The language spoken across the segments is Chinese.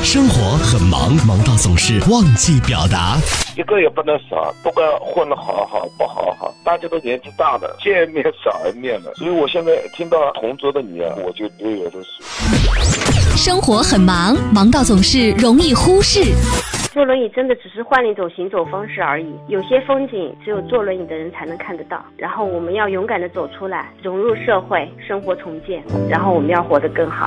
生活很忙，忙到总是忘记表达。一个也不能少，不管混得好好不好好，大家都年纪大了，见面少一面了。所以我现在听到同桌的你啊，我就流眼泪水。生活很忙，忙到总是容易忽视。坐轮椅真的只是换了一种行走方式而已，有些风景只有坐轮椅的人才能看得到。然后我们要勇敢的走出来，融入社会，生活重建，然后我们要活得更好。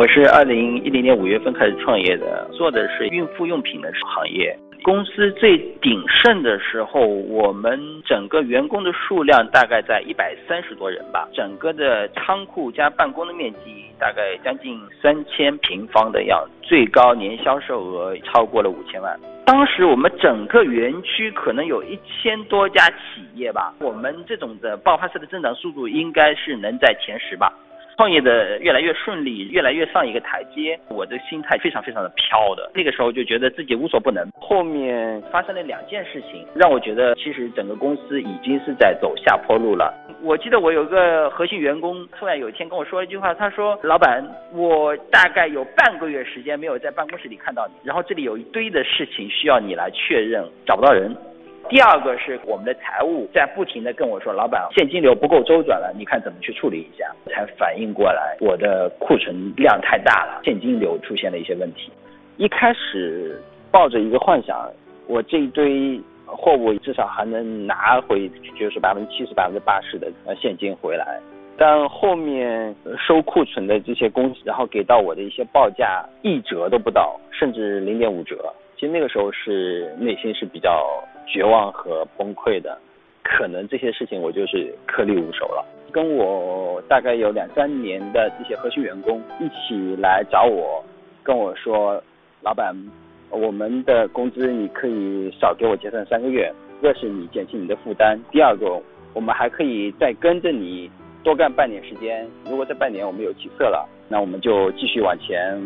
我是二零一零年五月份开始创业的，做的是孕妇用品的行业。公司最鼎盛的时候，我们整个员工的数量大概在一百三十多人吧，整个的仓库加办公的面积大概将近三千平方的样子，最高年销售额超过了五千万。当时我们整个园区可能有一千多家企业吧，我们这种的爆发式的增长速度应该是能在前十吧。创业的越来越顺利，越来越上一个台阶，我的心态非常非常的飘的。那个时候就觉得自己无所不能。后面发生了两件事情，让我觉得其实整个公司已经是在走下坡路了。我记得我有一个核心员工突然有一天跟我说一句话，他说：“老板，我大概有半个月时间没有在办公室里看到你，然后这里有一堆的事情需要你来确认，找不到人。”第二个是我们的财务在不停的跟我说，老板现金流不够周转了，你看怎么去处理一下？才反应过来，我的库存量太大了，现金流出现了一些问题。一开始抱着一个幻想，我这一堆货物至少还能拿回，就是百分之七十、百分之八十的呃现金回来。但后面收库存的这些公司，然后给到我的一些报价一折都不到，甚至零点五折。其实那个时候是内心是比较。绝望和崩溃的，可能这些事情我就是颗粒无收了。跟我大概有两三年的这些核心员工一起来找我，跟我说，老板，我们的工资你可以少给我结算三个月，一是你减轻你的负担，第二个我们还可以再跟着你多干半年时间。如果这半年我们有起色了，那我们就继续往前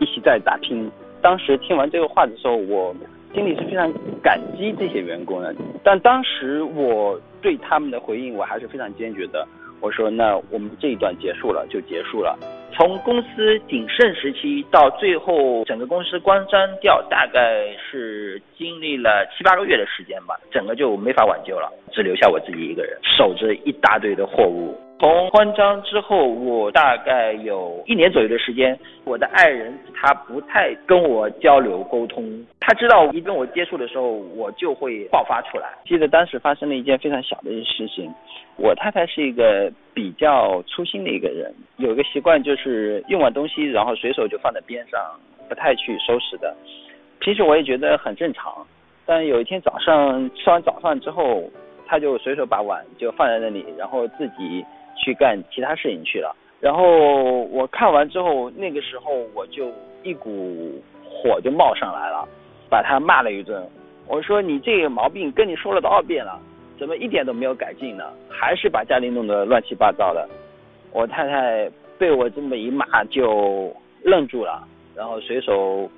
一起再打拼。当时听完这个话的时候，我。心里是非常感激这些员工的，但当时我对他们的回应我还是非常坚决的。我说：“那我们这一段结束了就结束了。从公司鼎盛时期到最后整个公司关张掉，大概是经历了七八个月的时间吧，整个就没法挽救了，只留下我自己一个人，守着一大堆的货物。”从关张之后，我大概有一年左右的时间，我的爱人他不太跟我交流沟通，他知道一跟我接触的时候，我就会爆发出来。记得当时发生了一件非常小的一件事情，我太太是一个比较粗心的一个人，有一个习惯就是用完东西然后随手就放在边上，不太去收拾的。平时我也觉得很正常，但有一天早上吃完早饭之后，他就随手把碗就放在那里，然后自己。去干其他事情去了，然后我看完之后，那个时候我就一股火就冒上来了，把他骂了一顿。我说你这个毛病跟你说了多少遍了，怎么一点都没有改进呢？还是把家里弄得乱七八糟的。我太太被我这么一骂就愣住了，然后随手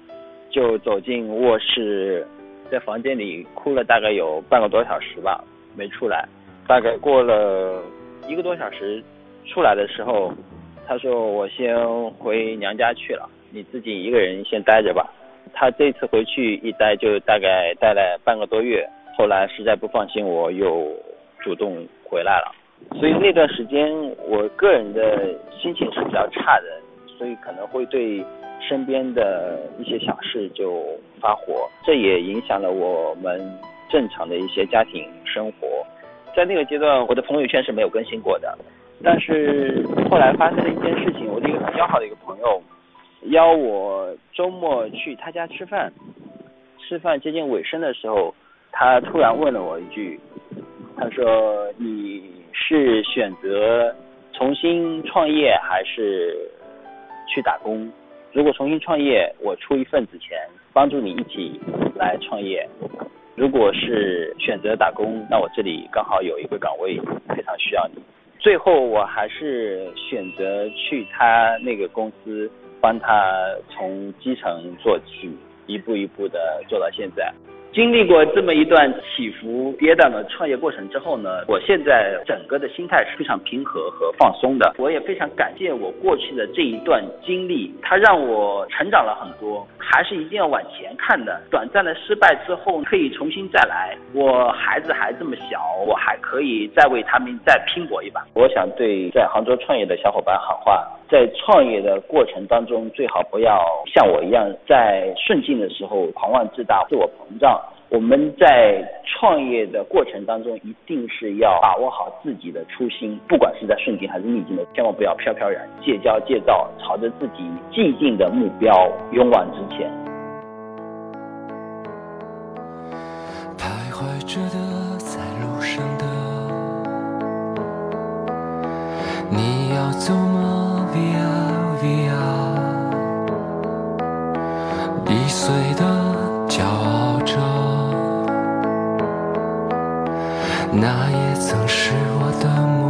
就走进卧室，在房间里哭了大概有半个多小时吧，没出来。大概过了。一个多小时出来的时候，他说我先回娘家去了，你自己一个人先待着吧。他这次回去一待就大概待了半个多月，后来实在不放心，我又主动回来了。所以那段时间我个人的心情是比较差的，所以可能会对身边的一些小事就发火，这也影响了我们正常的一些家庭生活。在那个阶段，我的朋友圈是没有更新过的。但是后来发生了一件事情，我的一个很要好的一个朋友邀我周末去他家吃饭。吃饭接近尾声的时候，他突然问了我一句，他说：“你是选择重新创业还是去打工？如果重新创业，我出一份子钱帮助你一起来创业。如果是选择打工，那我这里刚好有一个岗位非常需要你。最后我还是选择去他那个公司，帮他从基层做起，一步一步的做到现在。经历过这么一段起伏跌宕的创业过程之后呢，我现在整个的心态是非常平和和放松的。我也非常感谢我过去的这一段经历，它让我成长了很多。还是一定要往前看的。短暂的失败之后可以重新再来。我孩子还这么小，我还可以再为他们再拼搏一把。我想对在杭州创业的小伙伴喊话：在创业的过程当中，最好不要像我一样，在顺境的时候狂妄自大、自我膨胀。我们在创业的过程当中，一定是要把握好自己的初心，不管是在顺境还是逆境的，千万不要飘飘然，戒骄戒躁，朝着自己既定的目标勇往直前。徘徊着的，在路上的，你要走吗？Via Via，易碎的，那也曾是我的梦。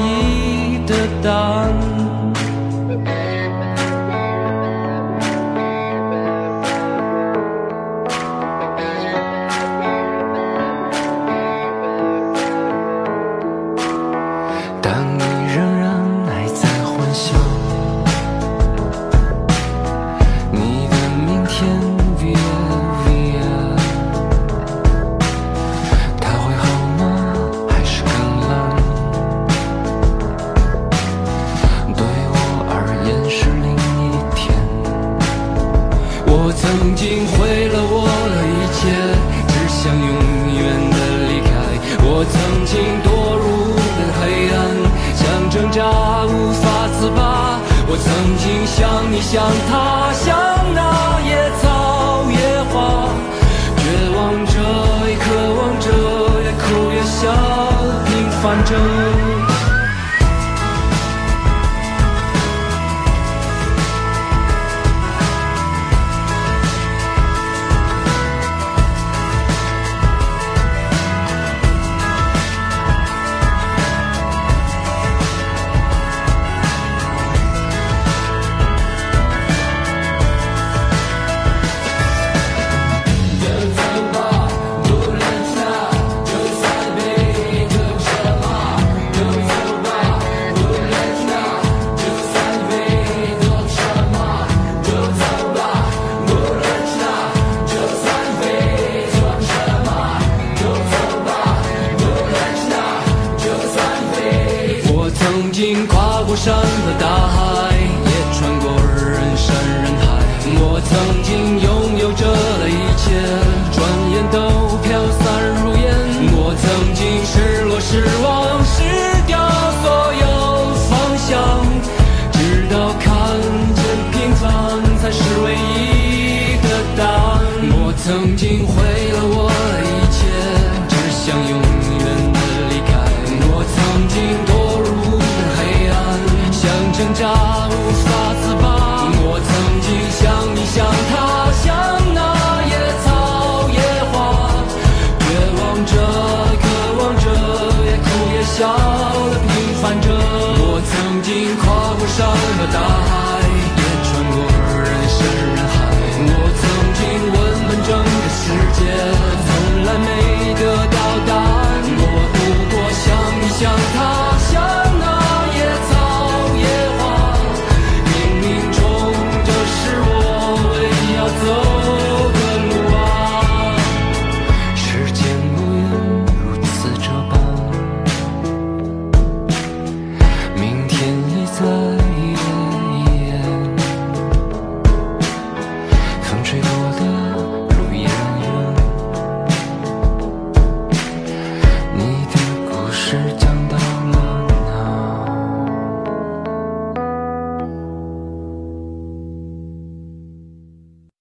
无法自拔我曾经像你像他像曾经跨过山和大海